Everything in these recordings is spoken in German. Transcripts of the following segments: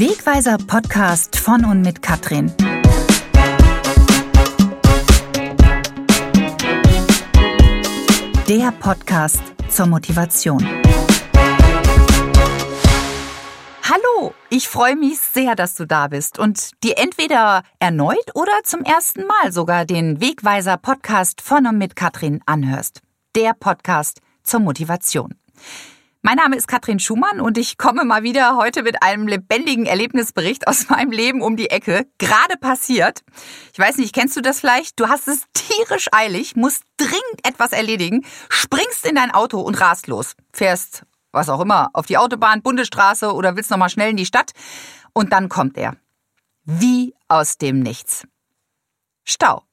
Wegweiser Podcast von und mit Katrin. Der Podcast zur Motivation. Hallo, ich freue mich sehr, dass du da bist und dir entweder erneut oder zum ersten Mal sogar den Wegweiser Podcast von und mit Katrin anhörst. Der Podcast zur Motivation. Mein Name ist Katrin Schumann und ich komme mal wieder heute mit einem lebendigen Erlebnisbericht aus meinem Leben um die Ecke. Gerade passiert. Ich weiß nicht, kennst du das vielleicht? Du hast es tierisch eilig, musst dringend etwas erledigen, springst in dein Auto und rast los. Fährst, was auch immer, auf die Autobahn, Bundesstraße oder willst nochmal schnell in die Stadt. Und dann kommt er. Wie aus dem Nichts. Stau.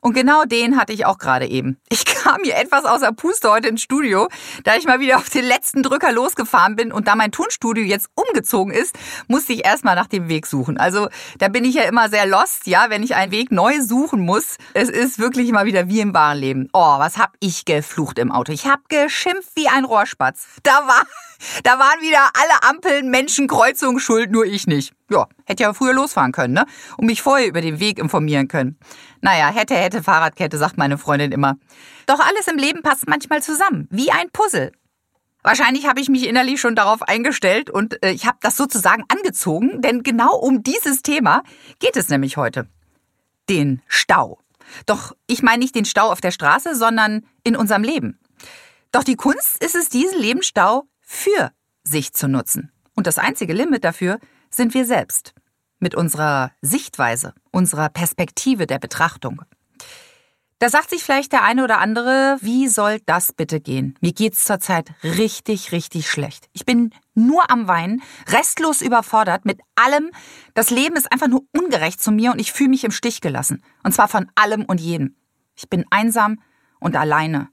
Und genau den hatte ich auch gerade eben. Ich kam hier etwas außer Puste heute ins Studio, da ich mal wieder auf den letzten Drücker losgefahren bin und da mein Tonstudio jetzt umgezogen ist, musste ich erstmal nach dem Weg suchen. Also da bin ich ja immer sehr lost, ja, wenn ich einen Weg neu suchen muss. Es ist wirklich immer wieder wie im wahren Leben. Oh, was hab ich geflucht im Auto. Ich hab geschimpft wie ein Rohrspatz. Da war da waren wieder alle Ampeln, Menschen, Kreuzungen schuld, nur ich nicht. Ja, hätte ja früher losfahren können, ne? Und mich vorher über den Weg informieren können. Naja, hätte, hätte, Fahrradkette, sagt meine Freundin immer. Doch alles im Leben passt manchmal zusammen, wie ein Puzzle. Wahrscheinlich habe ich mich innerlich schon darauf eingestellt und äh, ich habe das sozusagen angezogen, denn genau um dieses Thema geht es nämlich heute. Den Stau. Doch ich meine nicht den Stau auf der Straße, sondern in unserem Leben. Doch die Kunst ist es, diesen Lebensstau für sich zu nutzen. Und das einzige Limit dafür sind wir selbst. Mit unserer Sichtweise, unserer Perspektive der Betrachtung. Da sagt sich vielleicht der eine oder andere, wie soll das bitte gehen? Mir geht's zurzeit richtig, richtig schlecht. Ich bin nur am Weinen, restlos überfordert mit allem. Das Leben ist einfach nur ungerecht zu mir und ich fühle mich im Stich gelassen. Und zwar von allem und jedem. Ich bin einsam und alleine.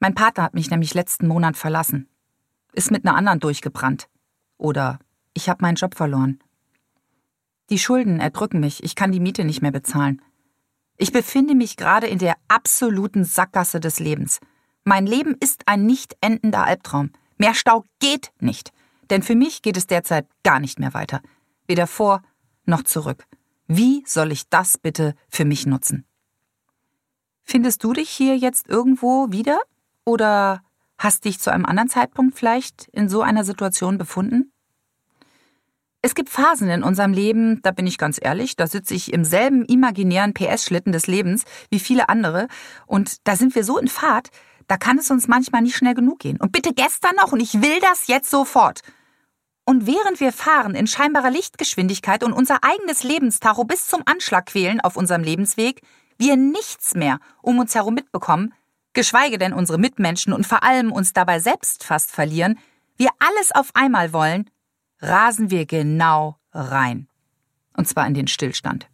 Mein Partner hat mich nämlich letzten Monat verlassen. Ist mit einer anderen durchgebrannt. Oder ich habe meinen Job verloren. Die Schulden erdrücken mich, ich kann die Miete nicht mehr bezahlen. Ich befinde mich gerade in der absoluten Sackgasse des Lebens. Mein Leben ist ein nicht endender Albtraum. Mehr Stau geht nicht. Denn für mich geht es derzeit gar nicht mehr weiter. Weder vor noch zurück. Wie soll ich das bitte für mich nutzen? Findest du dich hier jetzt irgendwo wieder? Oder hast dich zu einem anderen Zeitpunkt vielleicht in so einer Situation befunden? Es gibt Phasen in unserem Leben, da bin ich ganz ehrlich, da sitze ich im selben imaginären PS-Schlitten des Lebens wie viele andere und da sind wir so in Fahrt, da kann es uns manchmal nicht schnell genug gehen. Und bitte gestern noch und ich will das jetzt sofort. Und während wir fahren in scheinbarer Lichtgeschwindigkeit und unser eigenes Lebenstacho bis zum Anschlag quälen auf unserem Lebensweg, wir nichts mehr um uns herum mitbekommen, geschweige denn unsere Mitmenschen und vor allem uns dabei selbst fast verlieren, wir alles auf einmal wollen, rasen wir genau rein. Und zwar in den Stillstand.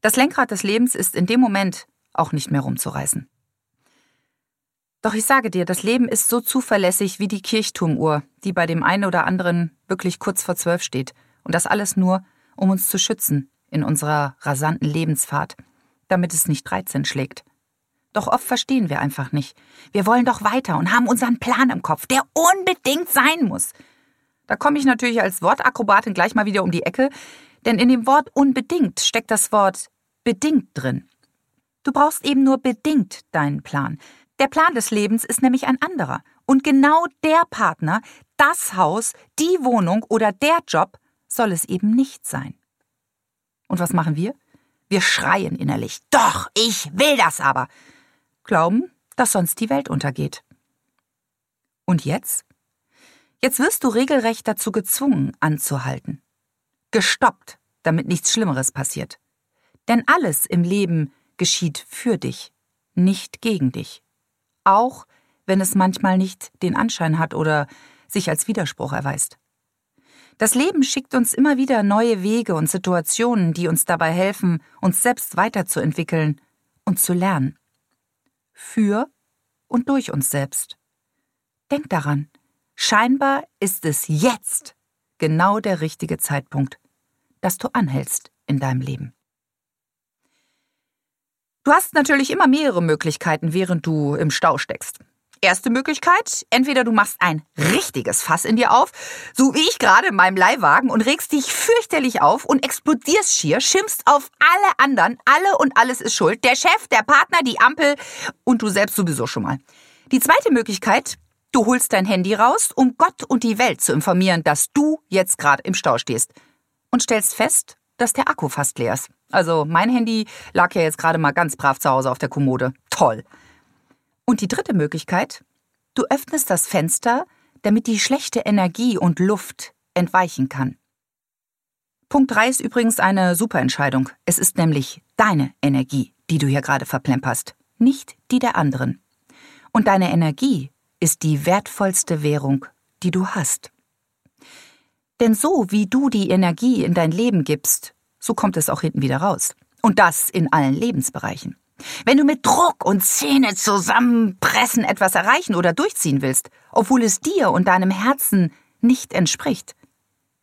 Das Lenkrad des Lebens ist in dem Moment auch nicht mehr rumzureißen. Doch ich sage dir, das Leben ist so zuverlässig wie die Kirchturmuhr, die bei dem einen oder anderen wirklich kurz vor zwölf steht. Und das alles nur, um uns zu schützen in unserer rasanten Lebensfahrt, damit es nicht 13 schlägt. Doch oft verstehen wir einfach nicht. Wir wollen doch weiter und haben unseren Plan im Kopf, der unbedingt sein muss. Da komme ich natürlich als Wortakrobatin gleich mal wieder um die Ecke, denn in dem Wort unbedingt steckt das Wort bedingt drin. Du brauchst eben nur bedingt deinen Plan. Der Plan des Lebens ist nämlich ein anderer. Und genau der Partner, das Haus, die Wohnung oder der Job soll es eben nicht sein. Und was machen wir? Wir schreien innerlich. Doch, ich will das aber glauben, dass sonst die Welt untergeht. Und jetzt? Jetzt wirst du regelrecht dazu gezwungen, anzuhalten. Gestoppt, damit nichts Schlimmeres passiert. Denn alles im Leben geschieht für dich, nicht gegen dich. Auch wenn es manchmal nicht den Anschein hat oder sich als Widerspruch erweist. Das Leben schickt uns immer wieder neue Wege und Situationen, die uns dabei helfen, uns selbst weiterzuentwickeln und zu lernen für und durch uns selbst. Denk daran, scheinbar ist es jetzt genau der richtige Zeitpunkt, dass du anhältst in deinem Leben. Du hast natürlich immer mehrere Möglichkeiten, während du im Stau steckst. Erste Möglichkeit, entweder du machst ein richtiges Fass in dir auf, so wie ich gerade in meinem Leihwagen und regst dich fürchterlich auf und explodierst schier, schimpfst auf alle anderen, alle und alles ist schuld, der Chef, der Partner, die Ampel und du selbst sowieso schon mal. Die zweite Möglichkeit, du holst dein Handy raus, um Gott und die Welt zu informieren, dass du jetzt gerade im Stau stehst und stellst fest, dass der Akku fast leer ist. Also mein Handy lag ja jetzt gerade mal ganz brav zu Hause auf der Kommode. Toll. Und die dritte Möglichkeit, du öffnest das Fenster, damit die schlechte Energie und Luft entweichen kann. Punkt 3 ist übrigens eine super Entscheidung. Es ist nämlich deine Energie, die du hier gerade verplemperst, nicht die der anderen. Und deine Energie ist die wertvollste Währung, die du hast. Denn so wie du die Energie in dein Leben gibst, so kommt es auch hinten wieder raus. Und das in allen Lebensbereichen. Wenn du mit Druck und Zähne zusammenpressen etwas erreichen oder durchziehen willst, obwohl es dir und deinem Herzen nicht entspricht,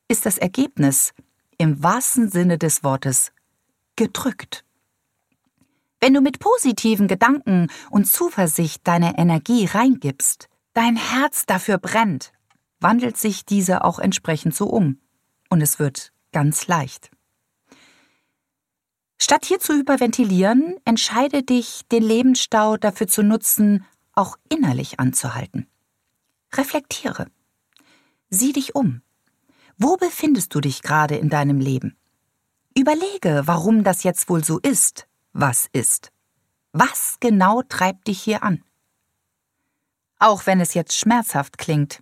ist das Ergebnis im wahrsten Sinne des Wortes gedrückt. Wenn du mit positiven Gedanken und Zuversicht deine Energie reingibst, dein Herz dafür brennt, wandelt sich diese auch entsprechend so um. Und es wird ganz leicht. Statt hier zu überventilieren, entscheide dich, den Lebensstau dafür zu nutzen, auch innerlich anzuhalten. Reflektiere. Sieh dich um. Wo befindest du dich gerade in deinem Leben? Überlege, warum das jetzt wohl so ist, was ist. Was genau treibt dich hier an? Auch wenn es jetzt schmerzhaft klingt,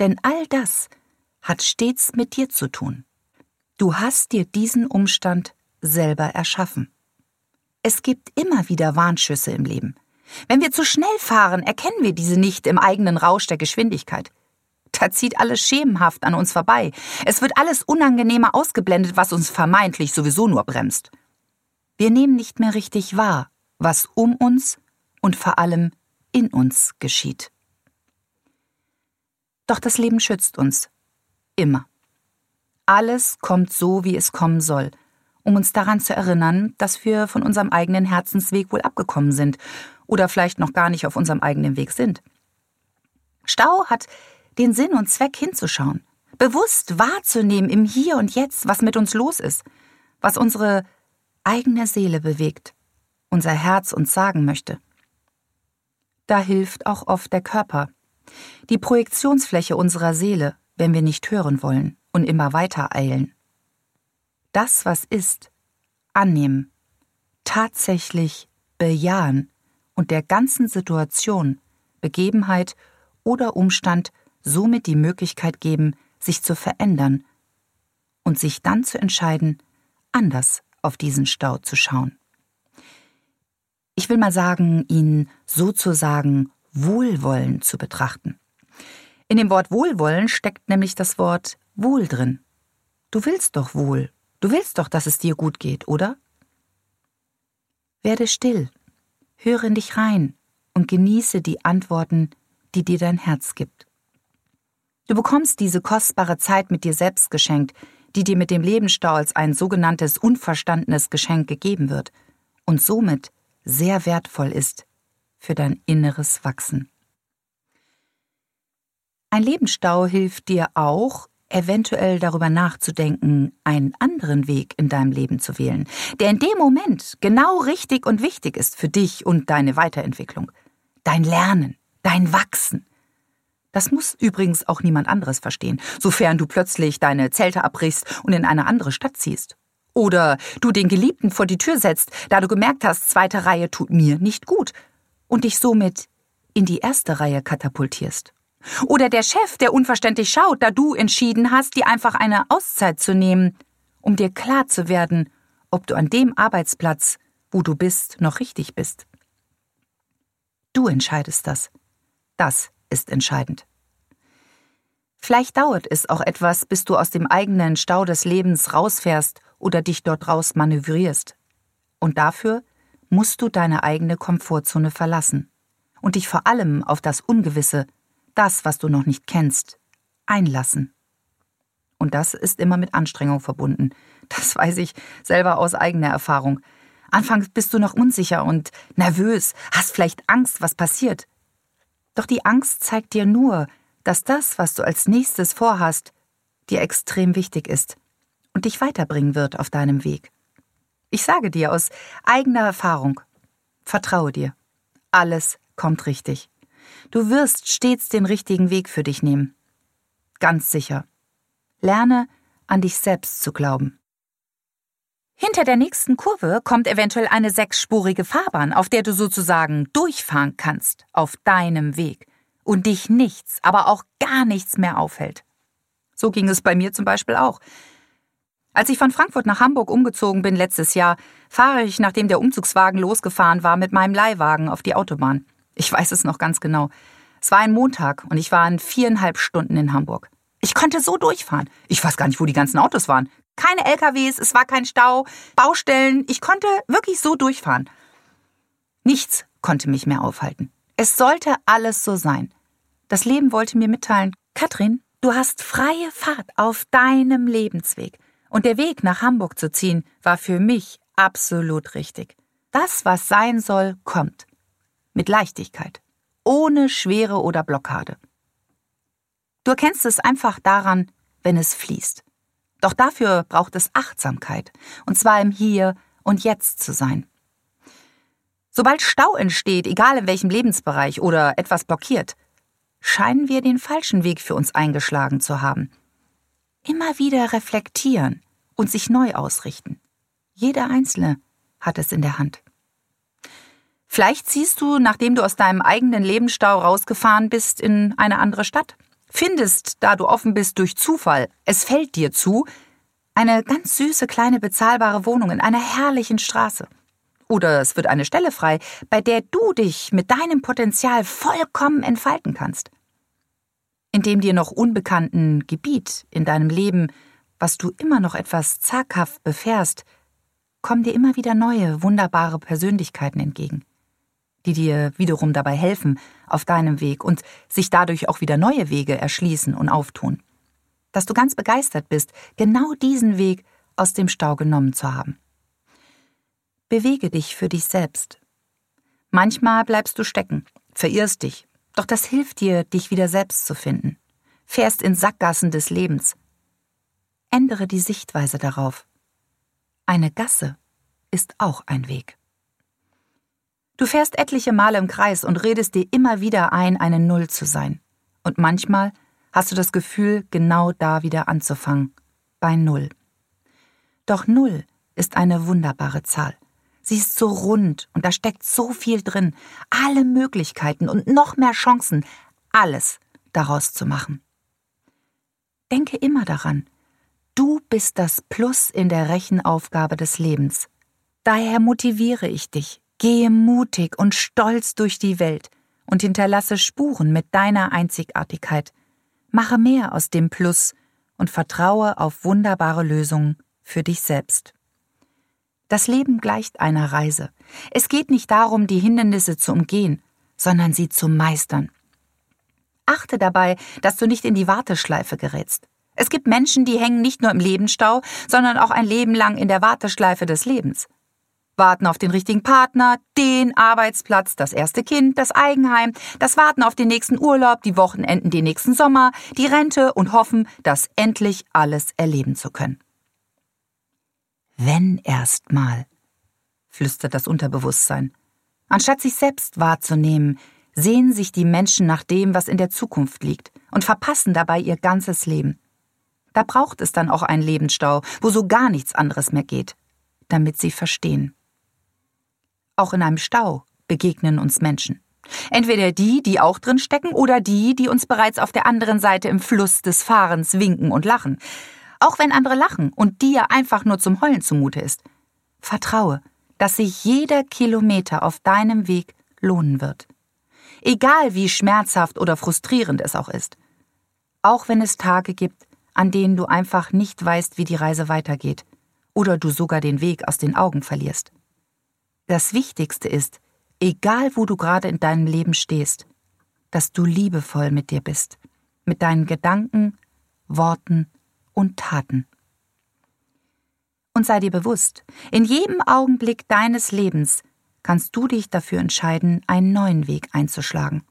denn all das hat stets mit dir zu tun. Du hast dir diesen Umstand selber erschaffen. Es gibt immer wieder Warnschüsse im Leben. Wenn wir zu schnell fahren, erkennen wir diese nicht im eigenen Rausch der Geschwindigkeit. Da zieht alles schemenhaft an uns vorbei. Es wird alles unangenehmer ausgeblendet, was uns vermeintlich sowieso nur bremst. Wir nehmen nicht mehr richtig wahr, was um uns und vor allem in uns geschieht. Doch das Leben schützt uns. Immer. Alles kommt so, wie es kommen soll, um uns daran zu erinnern, dass wir von unserem eigenen Herzensweg wohl abgekommen sind oder vielleicht noch gar nicht auf unserem eigenen Weg sind. Stau hat den Sinn und Zweck hinzuschauen, bewusst wahrzunehmen im Hier und Jetzt, was mit uns los ist, was unsere eigene Seele bewegt, unser Herz uns sagen möchte. Da hilft auch oft der Körper, die Projektionsfläche unserer Seele, wenn wir nicht hören wollen und immer weiter eilen das, was ist, annehmen, tatsächlich bejahen und der ganzen Situation, Begebenheit oder Umstand somit die Möglichkeit geben, sich zu verändern und sich dann zu entscheiden, anders auf diesen Stau zu schauen. Ich will mal sagen, ihn sozusagen wohlwollend zu betrachten. In dem Wort Wohlwollen steckt nämlich das Wort Wohl drin. Du willst doch wohl Du willst doch, dass es dir gut geht, oder? Werde still, höre in dich rein und genieße die Antworten, die dir dein Herz gibt. Du bekommst diese kostbare Zeit mit dir selbst geschenkt, die dir mit dem Lebensstau als ein sogenanntes unverstandenes Geschenk gegeben wird und somit sehr wertvoll ist für dein inneres Wachsen. Ein Lebensstau hilft dir auch, eventuell darüber nachzudenken, einen anderen Weg in deinem Leben zu wählen, der in dem Moment genau richtig und wichtig ist für dich und deine Weiterentwicklung. Dein Lernen, dein Wachsen. Das muss übrigens auch niemand anderes verstehen, sofern du plötzlich deine Zelte abbrichst und in eine andere Stadt ziehst. Oder du den Geliebten vor die Tür setzt, da du gemerkt hast, zweite Reihe tut mir nicht gut und dich somit in die erste Reihe katapultierst. Oder der Chef, der unverständlich schaut, da du entschieden hast, dir einfach eine Auszeit zu nehmen, um dir klar zu werden, ob du an dem Arbeitsplatz, wo du bist, noch richtig bist. Du entscheidest das. Das ist entscheidend. Vielleicht dauert es auch etwas, bis du aus dem eigenen Stau des Lebens rausfährst oder dich dort raus manövrierst. Und dafür musst du deine eigene Komfortzone verlassen und dich vor allem auf das Ungewisse, das, was du noch nicht kennst, einlassen. Und das ist immer mit Anstrengung verbunden. Das weiß ich selber aus eigener Erfahrung. Anfangs bist du noch unsicher und nervös, hast vielleicht Angst, was passiert. Doch die Angst zeigt dir nur, dass das, was du als nächstes vorhast, dir extrem wichtig ist und dich weiterbringen wird auf deinem Weg. Ich sage dir aus eigener Erfahrung, vertraue dir. Alles kommt richtig. Du wirst stets den richtigen Weg für dich nehmen. Ganz sicher. Lerne, an dich selbst zu glauben. Hinter der nächsten Kurve kommt eventuell eine sechsspurige Fahrbahn, auf der du sozusagen durchfahren kannst, auf deinem Weg, und dich nichts, aber auch gar nichts mehr aufhält. So ging es bei mir zum Beispiel auch. Als ich von Frankfurt nach Hamburg umgezogen bin letztes Jahr, fahre ich, nachdem der Umzugswagen losgefahren war, mit meinem Leihwagen auf die Autobahn. Ich weiß es noch ganz genau. Es war ein Montag und ich war in viereinhalb Stunden in Hamburg. Ich konnte so durchfahren. Ich weiß gar nicht, wo die ganzen Autos waren. Keine LKWs, es war kein Stau, Baustellen. Ich konnte wirklich so durchfahren. Nichts konnte mich mehr aufhalten. Es sollte alles so sein. Das Leben wollte mir mitteilen, Katrin, du hast freie Fahrt auf deinem Lebensweg. Und der Weg nach Hamburg zu ziehen war für mich absolut richtig. Das, was sein soll, kommt. Mit Leichtigkeit. Ohne Schwere oder Blockade. Du erkennst es einfach daran, wenn es fließt. Doch dafür braucht es Achtsamkeit, und zwar im Hier und Jetzt zu sein. Sobald Stau entsteht, egal in welchem Lebensbereich oder etwas blockiert, scheinen wir den falschen Weg für uns eingeschlagen zu haben. Immer wieder reflektieren und sich neu ausrichten. Jeder Einzelne hat es in der Hand. Vielleicht ziehst du, nachdem du aus deinem eigenen Lebensstau rausgefahren bist, in eine andere Stadt findest, da du offen bist durch Zufall, es fällt dir zu, eine ganz süße kleine bezahlbare Wohnung in einer herrlichen Straße. Oder es wird eine Stelle frei, bei der du dich mit deinem Potenzial vollkommen entfalten kannst. In dem dir noch unbekannten Gebiet in deinem Leben, was du immer noch etwas zaghaft befährst, kommen dir immer wieder neue, wunderbare Persönlichkeiten entgegen die dir wiederum dabei helfen auf deinem Weg und sich dadurch auch wieder neue Wege erschließen und auftun. Dass du ganz begeistert bist, genau diesen Weg aus dem Stau genommen zu haben. Bewege dich für dich selbst. Manchmal bleibst du stecken, verirrst dich, doch das hilft dir, dich wieder selbst zu finden. Fährst in Sackgassen des Lebens. Ändere die Sichtweise darauf. Eine Gasse ist auch ein Weg. Du fährst etliche Male im Kreis und redest dir immer wieder ein, eine Null zu sein. Und manchmal hast du das Gefühl, genau da wieder anzufangen, bei Null. Doch Null ist eine wunderbare Zahl. Sie ist so rund und da steckt so viel drin, alle Möglichkeiten und noch mehr Chancen, alles daraus zu machen. Denke immer daran, du bist das Plus in der Rechenaufgabe des Lebens. Daher motiviere ich dich, Gehe mutig und stolz durch die Welt und hinterlasse Spuren mit deiner Einzigartigkeit. Mache mehr aus dem Plus und vertraue auf wunderbare Lösungen für dich selbst. Das Leben gleicht einer Reise. Es geht nicht darum, die Hindernisse zu umgehen, sondern sie zu meistern. Achte dabei, dass du nicht in die Warteschleife gerätst. Es gibt Menschen, die hängen nicht nur im Lebensstau, sondern auch ein Leben lang in der Warteschleife des Lebens warten auf den richtigen Partner, den Arbeitsplatz, das erste Kind, das Eigenheim, das Warten auf den nächsten Urlaub, die Wochenenden, den nächsten Sommer, die Rente und hoffen, das endlich alles erleben zu können. Wenn erst mal, flüstert das Unterbewusstsein. Anstatt sich selbst wahrzunehmen, sehen sich die Menschen nach dem, was in der Zukunft liegt, und verpassen dabei ihr ganzes Leben. Da braucht es dann auch einen Lebensstau, wo so gar nichts anderes mehr geht, damit sie verstehen. Auch in einem Stau begegnen uns Menschen. Entweder die, die auch drin stecken, oder die, die uns bereits auf der anderen Seite im Fluss des Fahrens winken und lachen. Auch wenn andere lachen und dir einfach nur zum Heulen zumute ist. Vertraue, dass sich jeder Kilometer auf deinem Weg lohnen wird. Egal wie schmerzhaft oder frustrierend es auch ist. Auch wenn es Tage gibt, an denen du einfach nicht weißt, wie die Reise weitergeht. Oder du sogar den Weg aus den Augen verlierst. Das Wichtigste ist, egal wo du gerade in deinem Leben stehst, dass du liebevoll mit dir bist, mit deinen Gedanken, Worten und Taten. Und sei dir bewusst, in jedem Augenblick deines Lebens kannst du dich dafür entscheiden, einen neuen Weg einzuschlagen.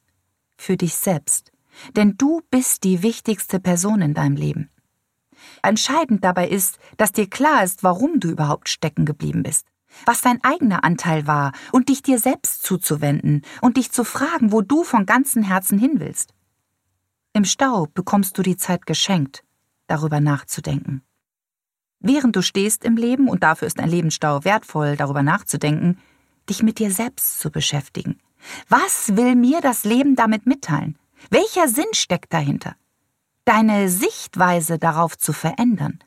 für dich selbst, denn du bist die wichtigste Person in deinem Leben. Entscheidend dabei ist, dass dir klar ist, warum du überhaupt stecken geblieben bist, was dein eigener Anteil war und dich dir selbst zuzuwenden und dich zu fragen, wo du von ganzem Herzen hin willst. Im Stau bekommst du die Zeit geschenkt, darüber nachzudenken. Während du stehst im Leben, und dafür ist ein Lebensstau wertvoll, darüber nachzudenken, dich mit dir selbst zu beschäftigen. Was will mir das Leben damit mitteilen? Welcher Sinn steckt dahinter? Deine Sichtweise darauf zu verändern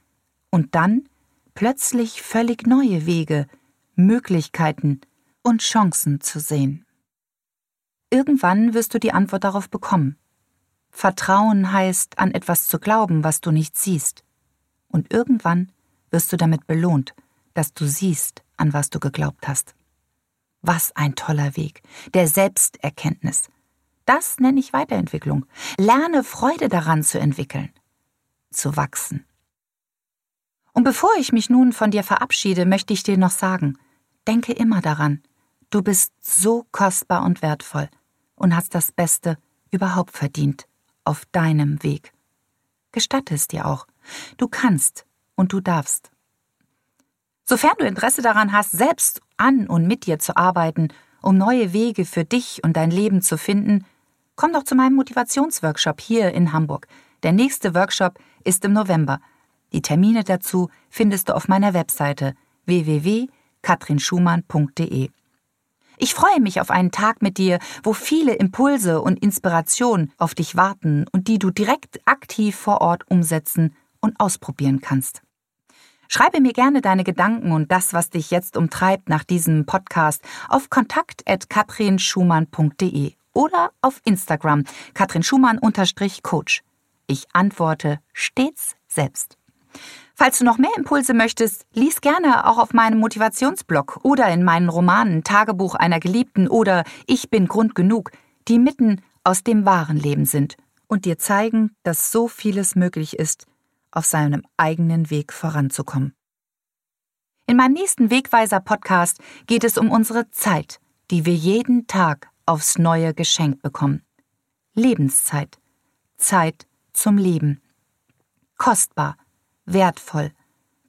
und dann plötzlich völlig neue Wege, Möglichkeiten und Chancen zu sehen. Irgendwann wirst du die Antwort darauf bekommen. Vertrauen heißt, an etwas zu glauben, was du nicht siehst. Und irgendwann wirst du damit belohnt, dass du siehst, an was du geglaubt hast. Was ein toller Weg, der Selbsterkenntnis. Das nenne ich Weiterentwicklung. Lerne Freude daran zu entwickeln, zu wachsen. Und bevor ich mich nun von dir verabschiede, möchte ich dir noch sagen, denke immer daran, du bist so kostbar und wertvoll und hast das Beste überhaupt verdient auf deinem Weg. Gestatte es dir auch. Du kannst und du darfst. Sofern du Interesse daran hast, selbst an und mit dir zu arbeiten, um neue Wege für dich und dein Leben zu finden, komm doch zu meinem Motivationsworkshop hier in Hamburg. Der nächste Workshop ist im November. Die Termine dazu findest du auf meiner Webseite www.katrinschumann.de. Ich freue mich auf einen Tag mit dir, wo viele Impulse und Inspiration auf dich warten und die du direkt aktiv vor Ort umsetzen und ausprobieren kannst. Schreibe mir gerne deine Gedanken und das, was dich jetzt umtreibt nach diesem Podcast auf kontakt.katrinschumann.de oder auf Instagram katrinschumann-coach. Ich antworte stets selbst. Falls du noch mehr Impulse möchtest, lies gerne auch auf meinem Motivationsblog oder in meinen Romanen Tagebuch einer Geliebten oder Ich bin Grund genug, die mitten aus dem wahren Leben sind und dir zeigen, dass so vieles möglich ist, auf seinem eigenen Weg voranzukommen. In meinem nächsten Wegweiser-Podcast geht es um unsere Zeit, die wir jeden Tag aufs Neue geschenkt bekommen. Lebenszeit. Zeit zum Leben. Kostbar wertvoll.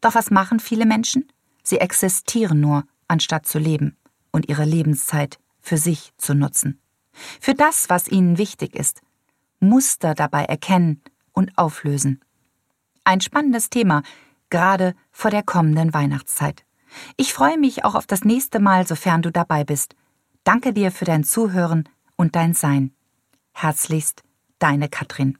Doch was machen viele Menschen? Sie existieren nur, anstatt zu leben und ihre Lebenszeit für sich zu nutzen. Für das, was ihnen wichtig ist. Muster dabei erkennen und auflösen. Ein spannendes Thema, gerade vor der kommenden Weihnachtszeit. Ich freue mich auch auf das nächste Mal, sofern du dabei bist. Danke dir für dein Zuhören und dein Sein. Herzlichst, deine Katrin.